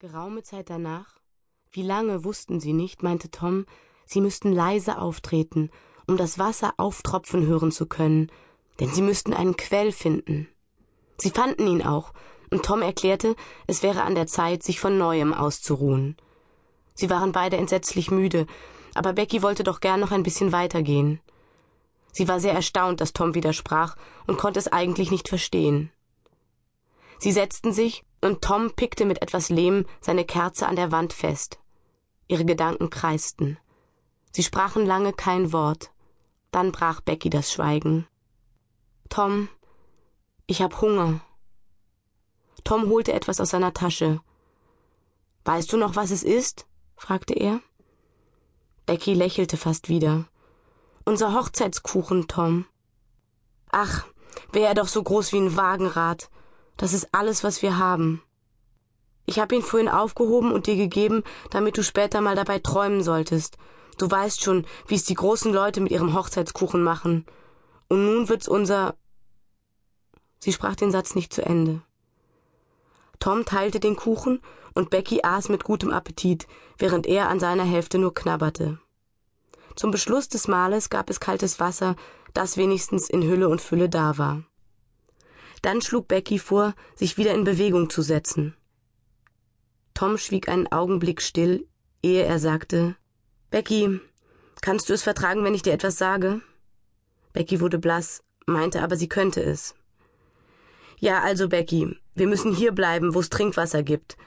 Geraume Zeit danach, wie lange wussten sie nicht, meinte Tom, sie müssten leise auftreten, um das Wasser auftropfen hören zu können, denn sie müssten einen Quell finden. Sie fanden ihn auch, und Tom erklärte, es wäre an der Zeit, sich von neuem auszuruhen. Sie waren beide entsetzlich müde, aber Becky wollte doch gern noch ein bisschen weitergehen. Sie war sehr erstaunt, dass Tom widersprach und konnte es eigentlich nicht verstehen. Sie setzten sich, und Tom pickte mit etwas Lehm seine Kerze an der Wand fest. Ihre Gedanken kreisten. Sie sprachen lange kein Wort. Dann brach Becky das Schweigen. Tom, ich hab Hunger. Tom holte etwas aus seiner Tasche. Weißt du noch, was es ist? fragte er. Becky lächelte fast wieder. Unser Hochzeitskuchen, Tom. Ach, wäre er doch so groß wie ein Wagenrad. Das ist alles, was wir haben. Ich habe ihn vorhin aufgehoben und dir gegeben, damit du später mal dabei träumen solltest. Du weißt schon, wie es die großen Leute mit ihrem Hochzeitskuchen machen. Und nun wird's unser. Sie sprach den Satz nicht zu Ende. Tom teilte den Kuchen und Becky aß mit gutem Appetit, während er an seiner Hälfte nur knabberte. Zum Beschluss des Mahles gab es kaltes Wasser, das wenigstens in Hülle und Fülle da war. Dann schlug Becky vor, sich wieder in Bewegung zu setzen. Tom schwieg einen Augenblick still, ehe er sagte Becky, kannst du es vertragen, wenn ich dir etwas sage? Becky wurde blass, meinte aber, sie könnte es. Ja, also Becky, wir müssen hier bleiben, wo es Trinkwasser gibt.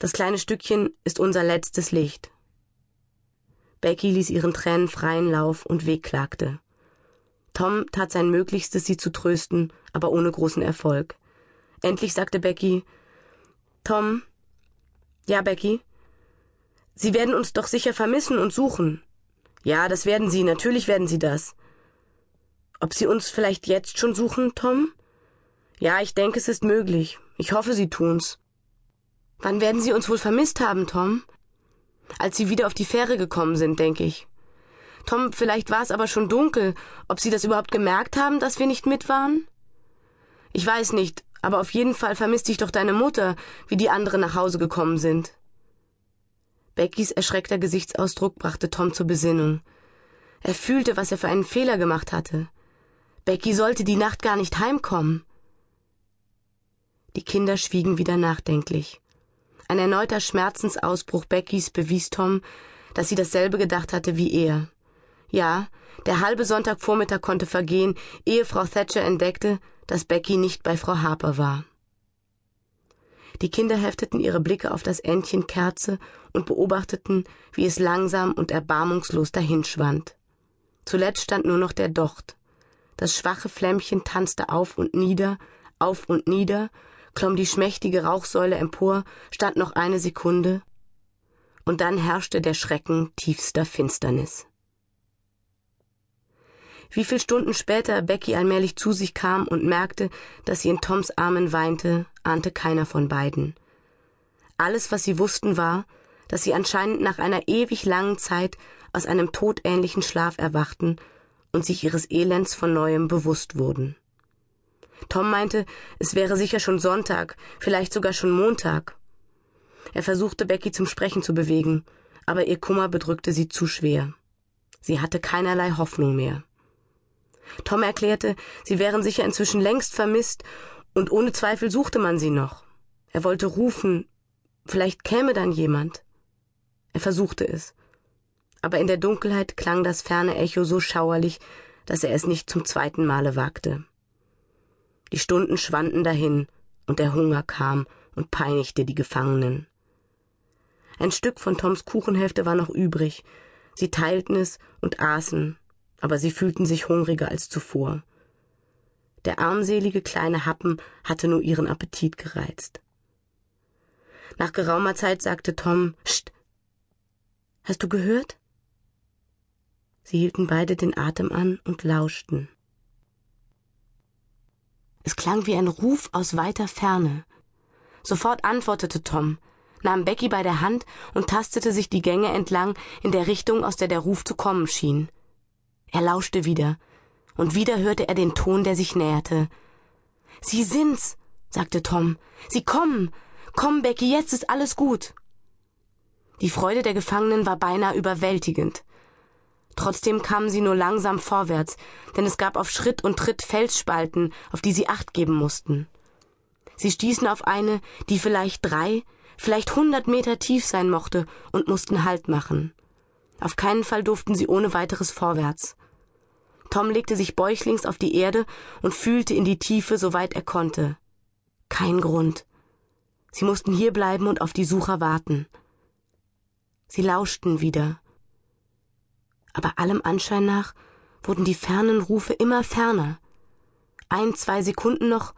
Das kleine Stückchen ist unser letztes Licht. Becky ließ ihren Tränen freien Lauf und wehklagte. Tom tat sein Möglichstes, sie zu trösten, aber ohne großen Erfolg. Endlich sagte Becky Tom. Ja, Becky. Sie werden uns doch sicher vermissen und suchen. Ja, das werden sie, natürlich werden sie das. Ob sie uns vielleicht jetzt schon suchen, Tom? Ja, ich denke, es ist möglich. Ich hoffe, sie tun's. Wann werden sie uns wohl vermisst haben, Tom? Als sie wieder auf die Fähre gekommen sind, denke ich. Tom, vielleicht war es aber schon dunkel, ob Sie das überhaupt gemerkt haben, dass wir nicht mit waren? Ich weiß nicht, aber auf jeden Fall vermisste ich doch deine Mutter, wie die anderen nach Hause gekommen sind. Beckys erschreckter Gesichtsausdruck brachte Tom zur Besinnung. Er fühlte, was er für einen Fehler gemacht hatte. Becky sollte die Nacht gar nicht heimkommen. Die Kinder schwiegen wieder nachdenklich. Ein erneuter Schmerzensausbruch Beckys bewies Tom, dass sie dasselbe gedacht hatte wie er. Ja, der halbe Sonntagvormittag konnte vergehen, ehe Frau Thatcher entdeckte, dass Becky nicht bei Frau Harper war. Die Kinder hefteten ihre Blicke auf das Entchen Kerze und beobachteten, wie es langsam und erbarmungslos dahinschwand. Zuletzt stand nur noch der Docht. Das schwache Flämmchen tanzte auf und nieder, auf und nieder, klomm die schmächtige Rauchsäule empor, stand noch eine Sekunde, und dann herrschte der Schrecken tiefster Finsternis. Wie viel Stunden später Becky allmählich zu sich kam und merkte, dass sie in Toms Armen weinte, ahnte keiner von beiden. Alles, was sie wussten, war, dass sie anscheinend nach einer ewig langen Zeit aus einem todähnlichen Schlaf erwachten und sich ihres Elends von neuem bewusst wurden. Tom meinte, es wäre sicher schon Sonntag, vielleicht sogar schon Montag. Er versuchte Becky zum Sprechen zu bewegen, aber ihr Kummer bedrückte sie zu schwer. Sie hatte keinerlei Hoffnung mehr. Tom erklärte, sie wären sicher inzwischen längst vermisst, und ohne Zweifel suchte man sie noch. Er wollte rufen, vielleicht käme dann jemand. Er versuchte es. Aber in der Dunkelheit klang das ferne Echo so schauerlich, dass er es nicht zum zweiten Male wagte. Die Stunden schwanden dahin, und der Hunger kam und peinigte die Gefangenen. Ein Stück von Toms Kuchenhälfte war noch übrig. Sie teilten es und aßen, aber sie fühlten sich hungriger als zuvor. Der armselige kleine Happen hatte nur ihren Appetit gereizt. Nach geraumer Zeit sagte Tom, St. Hast du gehört? Sie hielten beide den Atem an und lauschten. Es klang wie ein Ruf aus weiter Ferne. Sofort antwortete Tom, nahm Becky bei der Hand und tastete sich die Gänge entlang in der Richtung, aus der der Ruf zu kommen schien. Er lauschte wieder, und wieder hörte er den Ton, der sich näherte. Sie sind's, sagte Tom. Sie kommen. Komm, Becky, jetzt ist alles gut. Die Freude der Gefangenen war beinahe überwältigend. Trotzdem kamen sie nur langsam vorwärts, denn es gab auf Schritt und Tritt Felsspalten, auf die sie acht geben mussten. Sie stießen auf eine, die vielleicht drei, vielleicht hundert Meter tief sein mochte, und mussten Halt machen. Auf keinen Fall durften sie ohne weiteres vorwärts. Tom legte sich bäuchlings auf die Erde und fühlte in die Tiefe, soweit er konnte. Kein Grund. Sie mussten hier bleiben und auf die Sucher warten. Sie lauschten wieder. Aber allem Anschein nach wurden die fernen Rufe immer ferner. Ein, zwei Sekunden noch,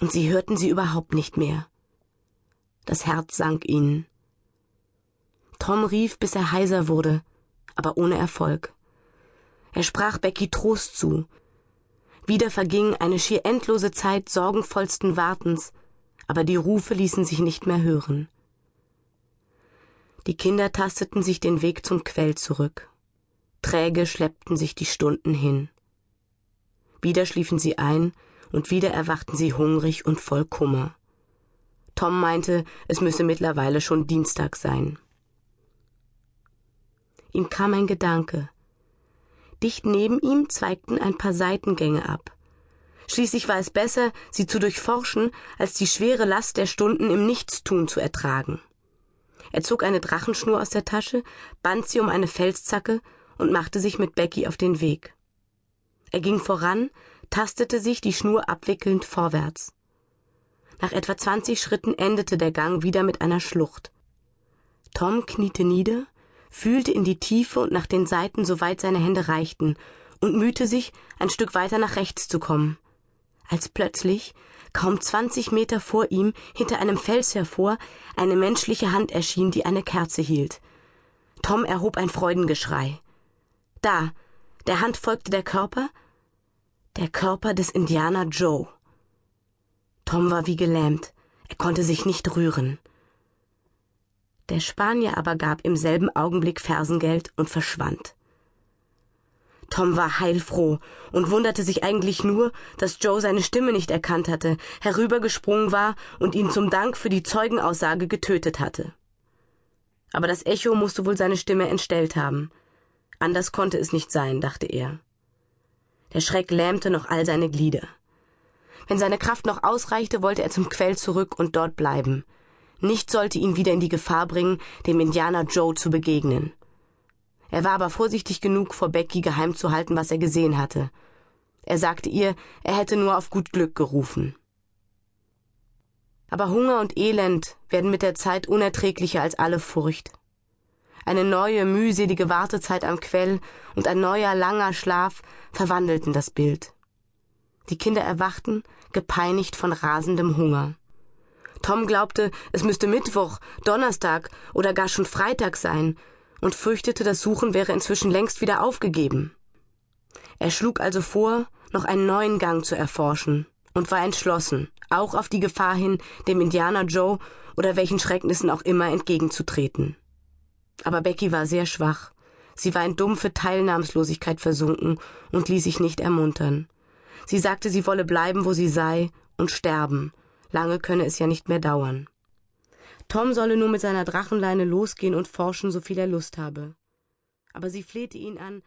und sie hörten sie überhaupt nicht mehr. Das Herz sank ihnen. Tom rief, bis er heiser wurde, aber ohne Erfolg. Er sprach Becky Trost zu. Wieder verging eine schier endlose Zeit sorgenvollsten Wartens, aber die Rufe ließen sich nicht mehr hören. Die Kinder tasteten sich den Weg zum Quell zurück. Träge schleppten sich die Stunden hin. Wieder schliefen sie ein und wieder erwachten sie hungrig und voll Kummer. Tom meinte, es müsse mittlerweile schon Dienstag sein. Ihm kam ein Gedanke. Dicht neben ihm zweigten ein paar Seitengänge ab. Schließlich war es besser, sie zu durchforschen, als die schwere Last der Stunden im Nichtstun zu ertragen. Er zog eine Drachenschnur aus der Tasche, band sie um eine Felszacke und machte sich mit Becky auf den Weg. Er ging voran, tastete sich die Schnur abwickelnd vorwärts. Nach etwa zwanzig Schritten endete der Gang wieder mit einer Schlucht. Tom kniete nieder, fühlte in die Tiefe und nach den Seiten, soweit seine Hände reichten, und mühte sich, ein Stück weiter nach rechts zu kommen. Als plötzlich, kaum zwanzig Meter vor ihm, hinter einem Fels hervor, eine menschliche Hand erschien, die eine Kerze hielt. Tom erhob ein Freudengeschrei. Da, der Hand folgte der Körper, der Körper des Indianer Joe. Tom war wie gelähmt, er konnte sich nicht rühren. Der Spanier aber gab im selben Augenblick Fersengeld und verschwand. Tom war heilfroh und wunderte sich eigentlich nur, dass Joe seine Stimme nicht erkannt hatte, herübergesprungen war und ihn zum Dank für die Zeugenaussage getötet hatte. Aber das Echo musste wohl seine Stimme entstellt haben. Anders konnte es nicht sein, dachte er. Der Schreck lähmte noch all seine Glieder. Wenn seine Kraft noch ausreichte, wollte er zum Quell zurück und dort bleiben. Nichts sollte ihn wieder in die Gefahr bringen, dem Indianer Joe zu begegnen. Er war aber vorsichtig genug, vor Becky geheim zu halten, was er gesehen hatte. Er sagte ihr, er hätte nur auf gut Glück gerufen. Aber Hunger und Elend werden mit der Zeit unerträglicher als alle Furcht. Eine neue, mühselige Wartezeit am Quell und ein neuer, langer Schlaf verwandelten das Bild. Die Kinder erwachten, gepeinigt von rasendem Hunger. Tom glaubte, es müsste Mittwoch, Donnerstag oder gar schon Freitag sein und fürchtete, das Suchen wäre inzwischen längst wieder aufgegeben. Er schlug also vor, noch einen neuen Gang zu erforschen und war entschlossen, auch auf die Gefahr hin, dem Indianer Joe oder welchen Schrecknissen auch immer entgegenzutreten. Aber Becky war sehr schwach. Sie war in dumpfe Teilnahmslosigkeit versunken und ließ sich nicht ermuntern. Sie sagte, sie wolle bleiben, wo sie sei, und sterben. Lange könne es ja nicht mehr dauern. Tom solle nur mit seiner Drachenleine losgehen und forschen, so viel er Lust habe. Aber sie flehte ihn an,